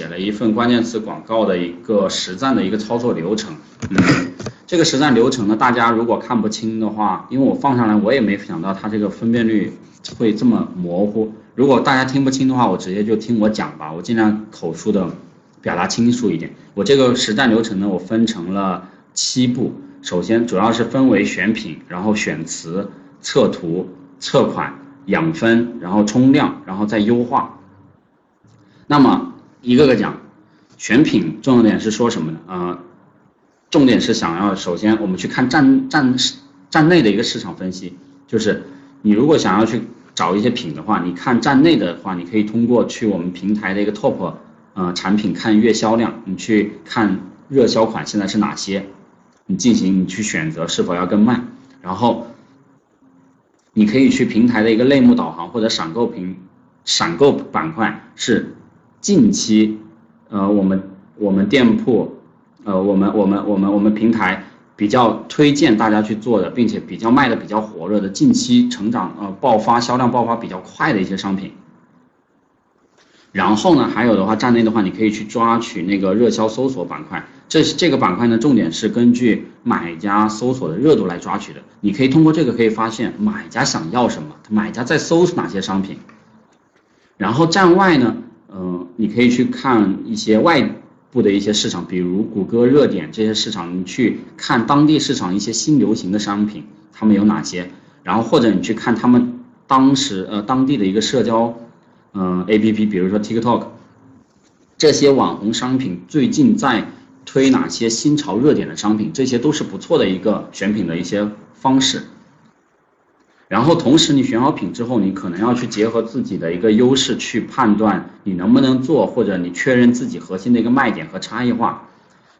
写了一份关键词广告的一个实战的一个操作流程。嗯，这个实战流程呢，大家如果看不清的话，因为我放上来，我也没想到它这个分辨率会这么模糊。如果大家听不清的话，我直接就听我讲吧，我尽量口述的表达清楚一点。我这个实战流程呢，我分成了七步。首先，主要是分为选品，然后选词、测图、测款、养分，然后冲量，然后再优化。那么一个个讲，选品重点是说什么呢？呃，重点是想要首先我们去看站站站内的一个市场分析，就是你如果想要去找一些品的话，你看站内的话，你可以通过去我们平台的一个 top 呃产品看月销量，你去看热销款现在是哪些，你进行你去选择是否要跟卖，然后你可以去平台的一个类目导航或者闪购屏闪购板块是。近期，呃，我们我们店铺，呃，我们我们我们我们平台比较推荐大家去做的，并且比较卖的比较火热的，近期成长呃爆发销量爆发比较快的一些商品。然后呢，还有的话站内的话，你可以去抓取那个热销搜索板块，这这个板块呢，重点是根据买家搜索的热度来抓取的。你可以通过这个可以发现买家想要什么，买家在搜哪些商品。然后站外呢？你可以去看一些外部的一些市场，比如谷歌热点这些市场，你去看当地市场一些新流行的商品，他们有哪些？然后或者你去看他们当时呃当地的一个社交嗯 A P P，比如说 TikTok，这些网红商品最近在推哪些新潮热点的商品，这些都是不错的一个选品的一些方式。然后同时，你选好品之后，你可能要去结合自己的一个优势去判断你能不能做，或者你确认自己核心的一个卖点和差异化。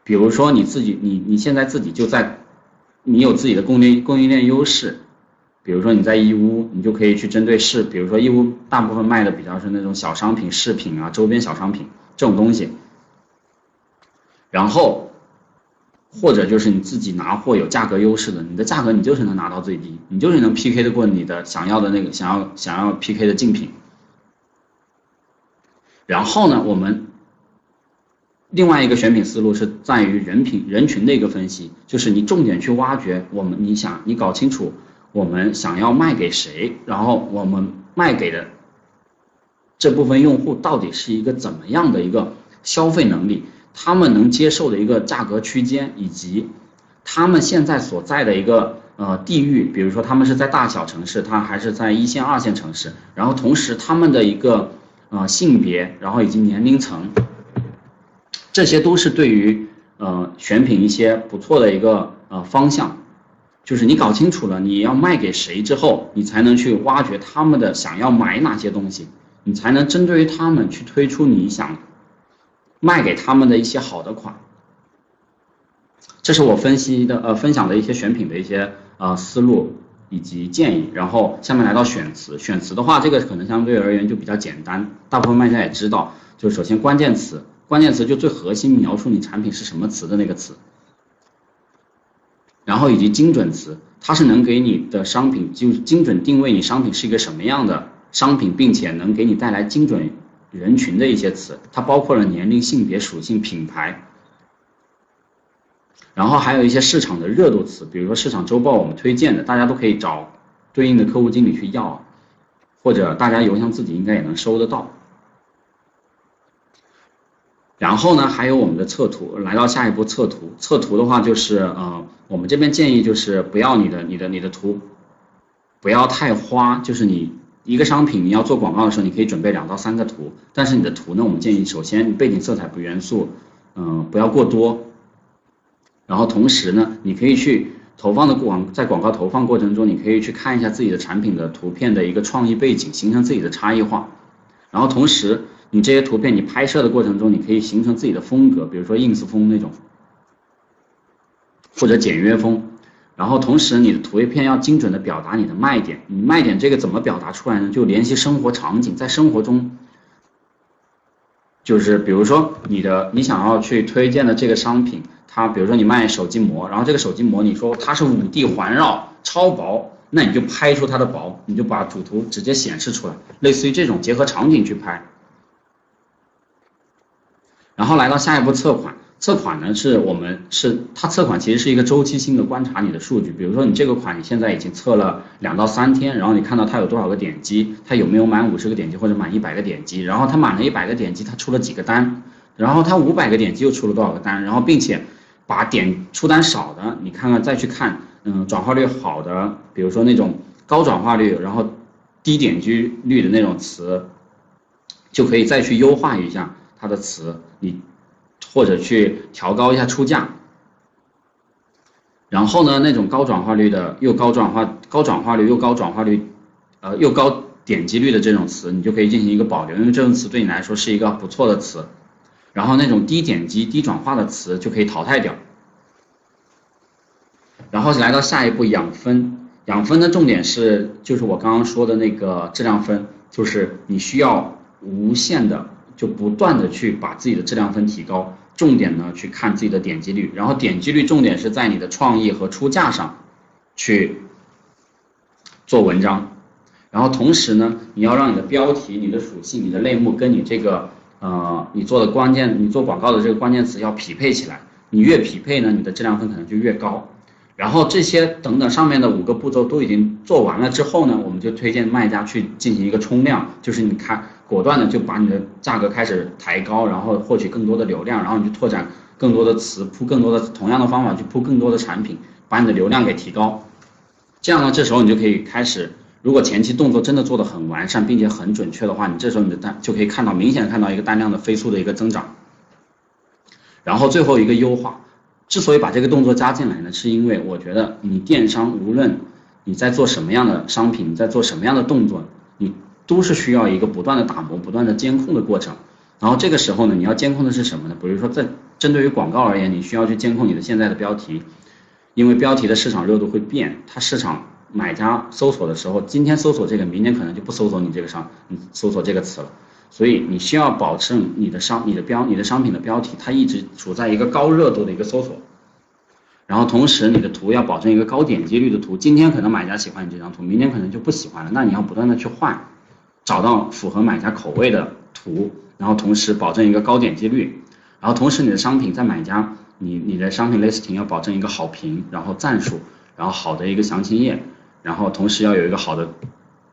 比如说你自己，你你现在自己就在，你有自己的供应供应链优势。比如说你在义乌，你就可以去针对饰，比如说义乌大部分卖的比较是那种小商品、饰品啊、周边小商品这种东西。然后。或者就是你自己拿货有价格优势的，你的价格你就是能拿到最低，你就是能 PK 的过你的想要的那个想要想要 PK 的竞品。然后呢，我们另外一个选品思路是在于人品人群的一个分析，就是你重点去挖掘我们你想你搞清楚我们想要卖给谁，然后我们卖给的这部分用户到底是一个怎么样的一个消费能力。他们能接受的一个价格区间，以及他们现在所在的一个呃地域，比如说他们是在大小城市，他还是在一线、二线城市，然后同时他们的一个呃性别，然后以及年龄层，这些都是对于呃选品一些不错的一个呃方向。就是你搞清楚了你要卖给谁之后，你才能去挖掘他们的想要买哪些东西，你才能针对于他们去推出你想。卖给他们的一些好的款，这是我分析的呃分享的一些选品的一些呃思路以及建议。然后下面来到选词，选词的话，这个可能相对而言就比较简单，大部分卖家也知道。就首先关键词，关键词就最核心描述你产品是什么词的那个词。然后以及精准词，它是能给你的商品就精准定位你商品是一个什么样的商品，并且能给你带来精准。人群的一些词，它包括了年龄、性别、属性、品牌，然后还有一些市场的热度词，比如说市场周报我们推荐的，大家都可以找对应的客户经理去要，或者大家邮箱自己应该也能收得到。然后呢，还有我们的测图，来到下一步测图，测图的话就是呃，我们这边建议就是不要你的你的你的图不要太花，就是你。一个商品你要做广告的时候，你可以准备两到三个图，但是你的图呢，我们建议首先你背景色彩不元素，嗯，不要过多。然后同时呢，你可以去投放的广在广告投放过程中，你可以去看一下自己的产品的图片的一个创意背景，形成自己的差异化。然后同时，你这些图片你拍摄的过程中，你可以形成自己的风格，比如说 ins 风那种，或者简约风。然后同时，你的图片要精准的表达你的卖点。你卖点这个怎么表达出来呢？就联系生活场景，在生活中，就是比如说你的你想要去推荐的这个商品，它比如说你卖手机膜，然后这个手机膜你说它是五 D 环绕超薄，那你就拍出它的薄，你就把主图直接显示出来，类似于这种结合场景去拍。然后来到下一步测款，测款呢是我们是它测款其实是一个周期性的观察你的数据，比如说你这个款你现在已经测了两到三天，然后你看到它有多少个点击，它有没有满五十个点击或者满一百个点击，然后它满了一百个点击，它出了几个单，然后它五百个点击又出了多少个单，然后并且把点出单少的，你看看再去看，嗯，转化率好的，比如说那种高转化率，然后低点击率的那种词，就可以再去优化一下它的词，你。或者去调高一下出价，然后呢，那种高转化率的又高转化、高转化率又高转化率，呃，又高点击率的这种词，你就可以进行一个保留，因为这种词对你来说是一个不错的词。然后那种低点击、低转化的词就可以淘汰掉。然后来到下一步养分，养分的重点是，就是我刚刚说的那个质量分，就是你需要无限的。就不断的去把自己的质量分提高，重点呢去看自己的点击率，然后点击率重点是在你的创意和出价上，去做文章，然后同时呢，你要让你的标题、你的属性、你的类目跟你这个呃你做的关键、你做广告的这个关键词要匹配起来，你越匹配呢，你的质量分可能就越高。然后这些等等上面的五个步骤都已经做完了之后呢，我们就推荐卖家去进行一个冲量，就是你看。果断的就把你的价格开始抬高，然后获取更多的流量，然后你去拓展更多的词，铺更多的同样的方法去铺更多的产品，把你的流量给提高。这样呢，这时候你就可以开始，如果前期动作真的做的很完善并且很准确的话，你这时候你的单就可以看到明显看到一个单量的飞速的一个增长。然后最后一个优化，之所以把这个动作加进来呢，是因为我觉得你电商无论你在做什么样的商品，你在做什么样的动作，你。都是需要一个不断的打磨、不断的监控的过程。然后这个时候呢，你要监控的是什么呢？比如说，在针对于广告而言，你需要去监控你的现在的标题，因为标题的市场热度会变，它市场买家搜索的时候，今天搜索这个，明天可能就不搜索你这个商，你搜索这个词了。所以你需要保证你的商、你的标、你的商品的标题，它一直处在一个高热度的一个搜索。然后同时，你的图要保证一个高点击率的图。今天可能买家喜欢你这张图，明天可能就不喜欢了，那你要不断的去换。找到符合买家口味的图，然后同时保证一个高点击率，然后同时你的商品在买家你你的商品 listing 要保证一个好评，然后赞数，然后好的一个详情页，然后同时要有一个好的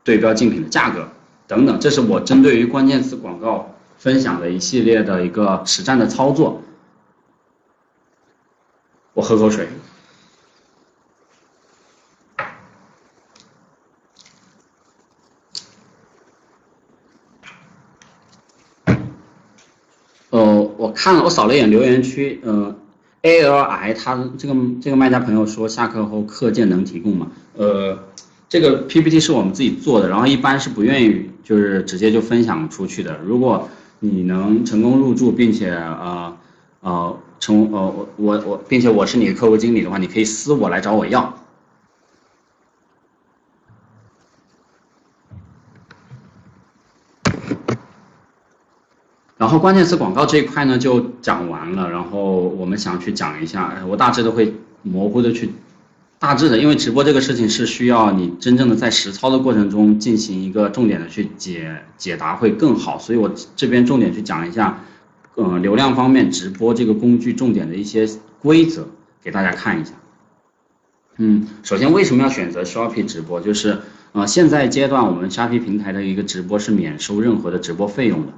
对标竞品的价格等等，这是我针对于关键词广告分享的一系列的一个实战的操作。我喝口水。我看了，我扫了一眼留言区，呃，A L I 他这个这个卖家朋友说下课后课件能提供吗？呃，这个 P P T 是我们自己做的，然后一般是不愿意就是直接就分享出去的。如果你能成功入驻，并且呃呃成呃我我我，并且我是你的客户经理的话，你可以私我来找我要。然后关键词广告这一块呢就讲完了，然后我们想去讲一下，我大致都会模糊的去，大致的，因为直播这个事情是需要你真正的在实操的过程中进行一个重点的去解解答会更好，所以我这边重点去讲一下，呃，流量方面直播这个工具重点的一些规则给大家看一下。嗯，首先为什么要选择 Shopee 直播？就是呃现在阶段我们 Shopee 平台的一个直播是免收任何的直播费用的。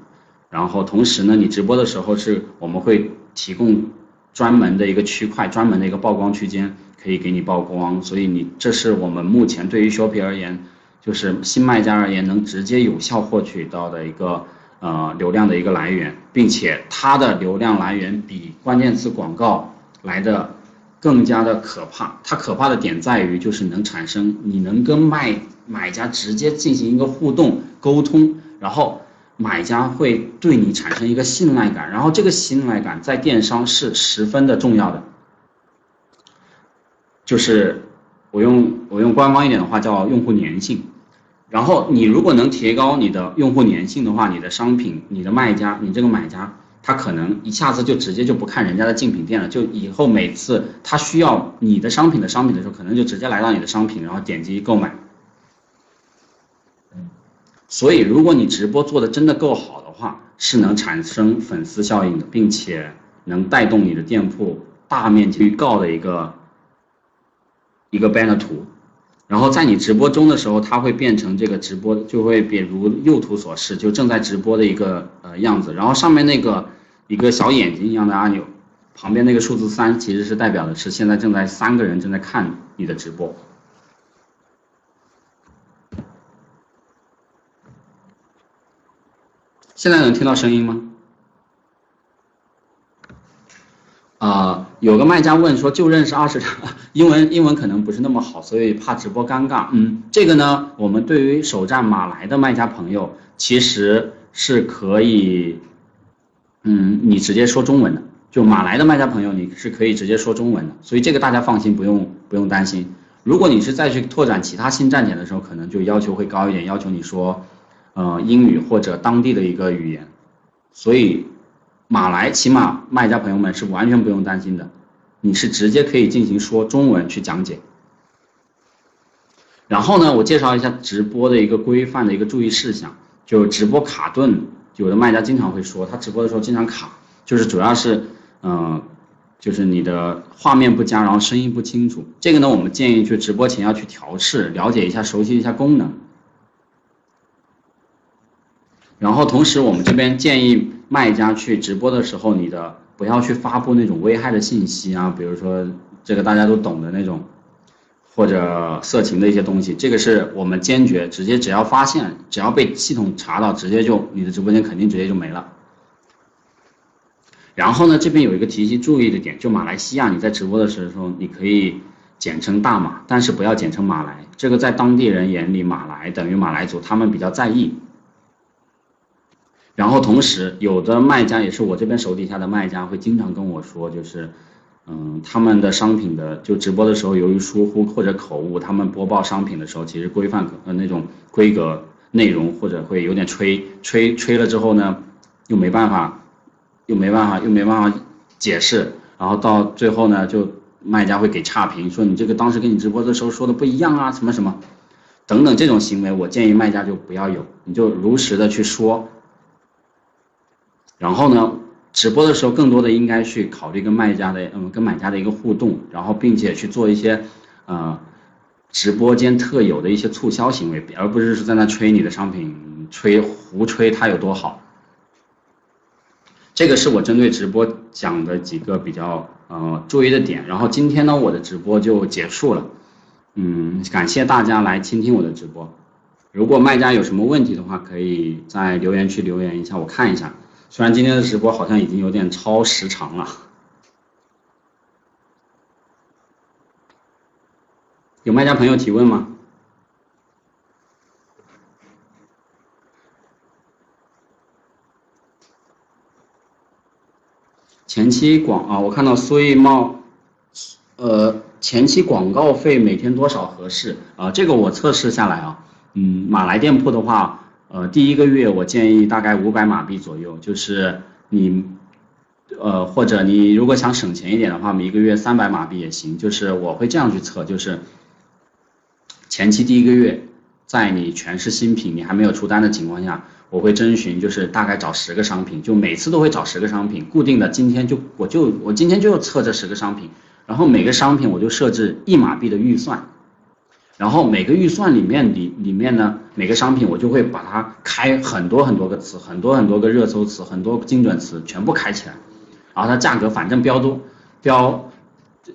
然后同时呢，你直播的时候是我们会提供专门的一个区块，专门的一个曝光区间，可以给你曝光。所以你这是我们目前对于 Shopee 而言，就是新卖家而言能直接有效获取到的一个呃流量的一个来源，并且它的流量来源比关键词广告来的更加的可怕。它可怕的点在于就是能产生你能跟卖买家直接进行一个互动沟通，然后。买家会对你产生一个信赖感，然后这个信赖感在电商是十分的重要的。就是我用我用官方一点的话叫用户粘性。然后你如果能提高你的用户粘性的话，你的商品、你的卖家、你这个买家，他可能一下子就直接就不看人家的竞品店了，就以后每次他需要你的商品的商品的时候，可能就直接来到你的商品，然后点击购买。所以，如果你直播做的真的够好的话，是能产生粉丝效应的，并且能带动你的店铺大面积预告的一个一个 banner 图。然后在你直播中的时候，它会变成这个直播，就会比如右图所示，就正在直播的一个呃样子。然后上面那个一个小眼睛一样的按钮，旁边那个数字三，其实是代表的是现在正在三个人正在看你的直播。现在能听到声音吗？啊，有个卖家问说，就认识二十场，英文英文可能不是那么好，所以怕直播尴尬。嗯，这个呢，我们对于首站马来的卖家朋友，其实是可以，嗯，你直接说中文的，就马来的卖家朋友，你是可以直接说中文的，所以这个大家放心，不用不用担心。如果你是再去拓展其他新站点的时候，可能就要求会高一点，要求你说，呃，英语或者当地的一个语言，所以。马来起码卖家朋友们是完全不用担心的，你是直接可以进行说中文去讲解。然后呢，我介绍一下直播的一个规范的一个注意事项，就直播卡顿，有的卖家经常会说他直播的时候经常卡，就是主要是，嗯，就是你的画面不佳，然后声音不清楚。这个呢，我们建议去直播前要去调试，了解一下，熟悉一下功能。然后同时，我们这边建议卖家去直播的时候，你的不要去发布那种危害的信息啊，比如说这个大家都懂的那种，或者色情的一些东西，这个是我们坚决直接只要发现，只要被系统查到，直接就你的直播间肯定直接就没了。然后呢，这边有一个提醒注意的点，就马来西亚你在直播的时候，你可以简称大马，但是不要简称马来，这个在当地人眼里，马来等于马来族，他们比较在意。然后同时，有的卖家也是我这边手底下的卖家，会经常跟我说，就是，嗯，他们的商品的就直播的时候，由于疏忽或者口误，他们播报商品的时候，其实规范呃那种规格内容或者会有点吹吹吹了之后呢，又没办法，又没办法又没办法解释，然后到最后呢，就卖家会给差评，说你这个当时跟你直播的时候说的不一样啊，什么什么，等等这种行为，我建议卖家就不要有，你就如实的去说。然后呢，直播的时候更多的应该去考虑跟卖家的，嗯，跟买家的一个互动，然后并且去做一些，呃，直播间特有的一些促销行为，而不是说在那吹你的商品，吹胡吹它有多好。这个是我针对直播讲的几个比较呃注意的点。然后今天呢，我的直播就结束了，嗯，感谢大家来倾听我的直播。如果卖家有什么问题的话，可以在留言区留言一下，我看一下。虽然今天的直播好像已经有点超时长了，有卖家朋友提问吗？前期广啊，我看到苏易茂，呃，前期广告费每天多少合适啊？这个我测试下来啊，嗯，马来店铺的话。呃，第一个月我建议大概五百马币左右，就是你，呃，或者你如果想省钱一点的话，每一个月三百马币也行。就是我会这样去测，就是前期第一个月，在你全是新品，你还没有出单的情况下，我会征询，就是大概找十个商品，就每次都会找十个商品，固定的，今天就我就我今天就测这十个商品，然后每个商品我就设置一马币的预算。然后每个预算里面里里面呢，每个商品我就会把它开很多很多个词，很多很多个热搜词，很多精准词全部开起来，然后它价格反正标都标，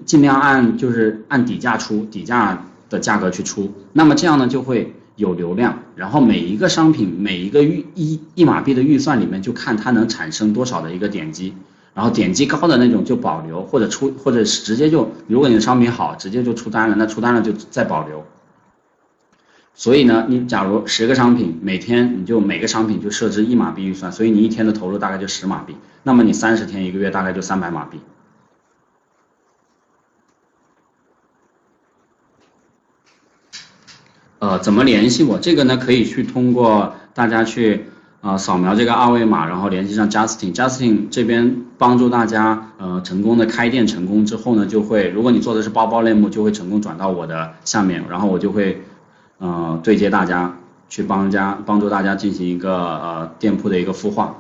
尽量按就是按底价出底价的价格去出，那么这样呢就会有流量，然后每一个商品每一个预一一马币的预算里面就看它能产生多少的一个点击。然后点击高的那种就保留，或者出，或者是直接就，如果你的商品好，直接就出单了，那出单了就再保留。所以呢，你假如十个商品，每天你就每个商品就设置一马币预算，所以你一天的投入大概就十马币，那么你三十天一个月大概就三百马币。呃，怎么联系我？这个呢，可以去通过大家去。啊，扫描这个二维码，然后联系上 Justin，Justin 这边帮助大家，呃，成功的开店成功之后呢，就会，如果你做的是包包类目，就会成功转到我的下面，然后我就会，呃，对接大家去帮家帮助大家进行一个呃店铺的一个孵化。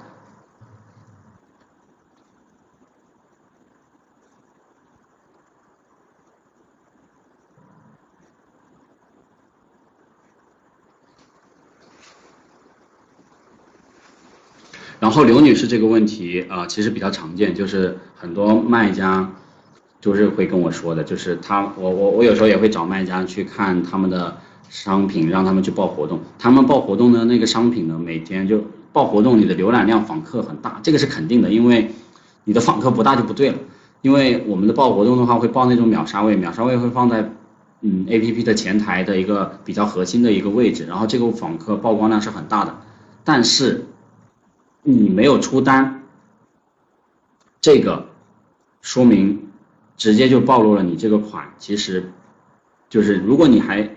然后刘女士这个问题啊，其实比较常见，就是很多卖家就是会跟我说的，就是他我我我有时候也会找卖家去看他们的商品，让他们去报活动。他们报活动的那个商品呢，每天就报活动，你的浏览量访客很大，这个是肯定的，因为你的访客不大就不对了。因为我们的报活动的话，会报那种秒杀位，秒杀位会放在嗯 A P P 的前台的一个比较核心的一个位置，然后这个访客曝光量是很大的，但是。你没有出单，这个说明直接就暴露了你这个款其实就是如果你还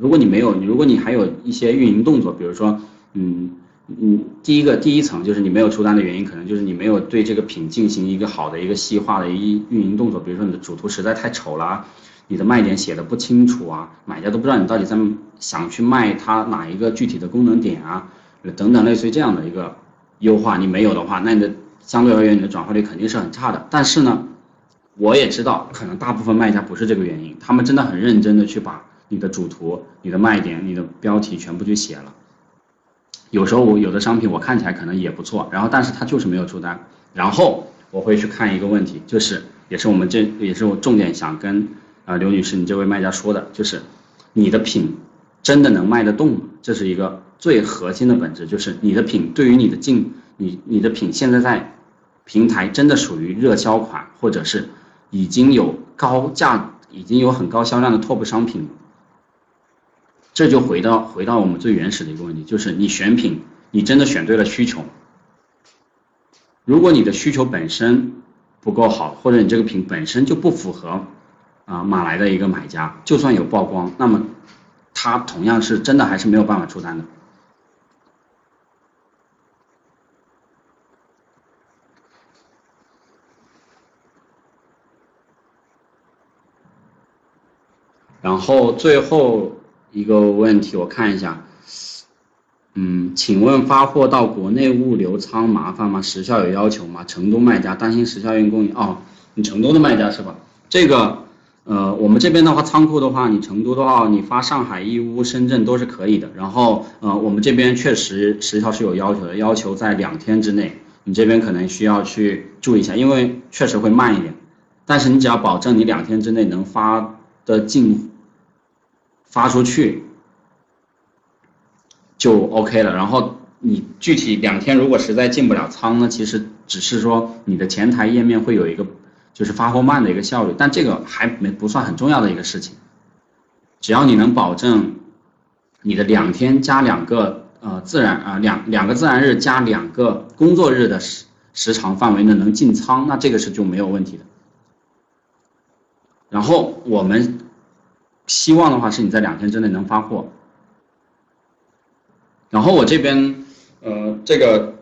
如果你没有你如果你还有一些运营动作，比如说嗯嗯第一个第一层就是你没有出单的原因，可能就是你没有对这个品进行一个好的一个细化的一运营动作，比如说你的主图实在太丑了，你的卖点写的不清楚啊，买家都不知道你到底在想去卖它哪一个具体的功能点啊，等等类似于这样的一个。优化你没有的话，那你的相对而言你的转化率肯定是很差的。但是呢，我也知道可能大部分卖家不是这个原因，他们真的很认真的去把你的主图、你的卖点、你的标题全部去写了。有时候我有的商品我看起来可能也不错，然后但是它就是没有出单。然后我会去看一个问题，就是也是我们这也是我重点想跟啊刘女士你这位卖家说的，就是你的品真的能卖得动吗？这是一个。最核心的本质就是你的品对于你的竞，你你的品现在在平台真的属于热销款，或者是已经有高价、已经有很高销量的 top 商品，这就回到回到我们最原始的一个问题，就是你选品，你真的选对了需求。如果你的需求本身不够好，或者你这个品本身就不符合啊马来的一个买家，就算有曝光，那么他同样是真的还是没有办法出单的。然后最后一个问题，我看一下，嗯，请问发货到国内物流仓麻烦吗？时效有要求吗？成都卖家担心时效运供应哦，你成都的卖家是吧？这个，呃，我们这边的话，仓库的话，你成都的话，你发上海、义乌、深圳都是可以的。然后，呃，我们这边确实时效是有要求的，要求在两天之内。你这边可能需要去注意一下，因为确实会慢一点。但是你只要保证你两天之内能发的进。发出去就 OK 了，然后你具体两天如果实在进不了仓呢，其实只是说你的前台页面会有一个就是发货慢的一个效率，但这个还没不算很重要的一个事情，只要你能保证你的两天加两个呃自然啊两两个自然日加两个工作日的时时长范围内能进仓，那这个是就没有问题的。然后我们。希望的话是你在两天之内能发货，然后我这边，呃，这个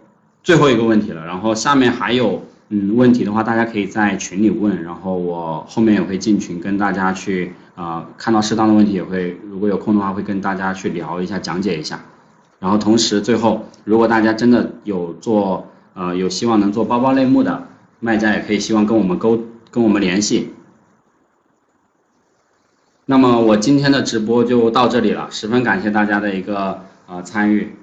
最后一个问题了，然后下面还有嗯问题的话，大家可以在群里问，然后我后面也会进群跟大家去啊，看到适当的问题也会，如果有空的话会跟大家去聊一下，讲解一下，然后同时最后，如果大家真的有做呃有希望能做包包类目的卖家，也可以希望跟我们沟跟我们联系。那么我今天的直播就到这里了，十分感谢大家的一个呃参与。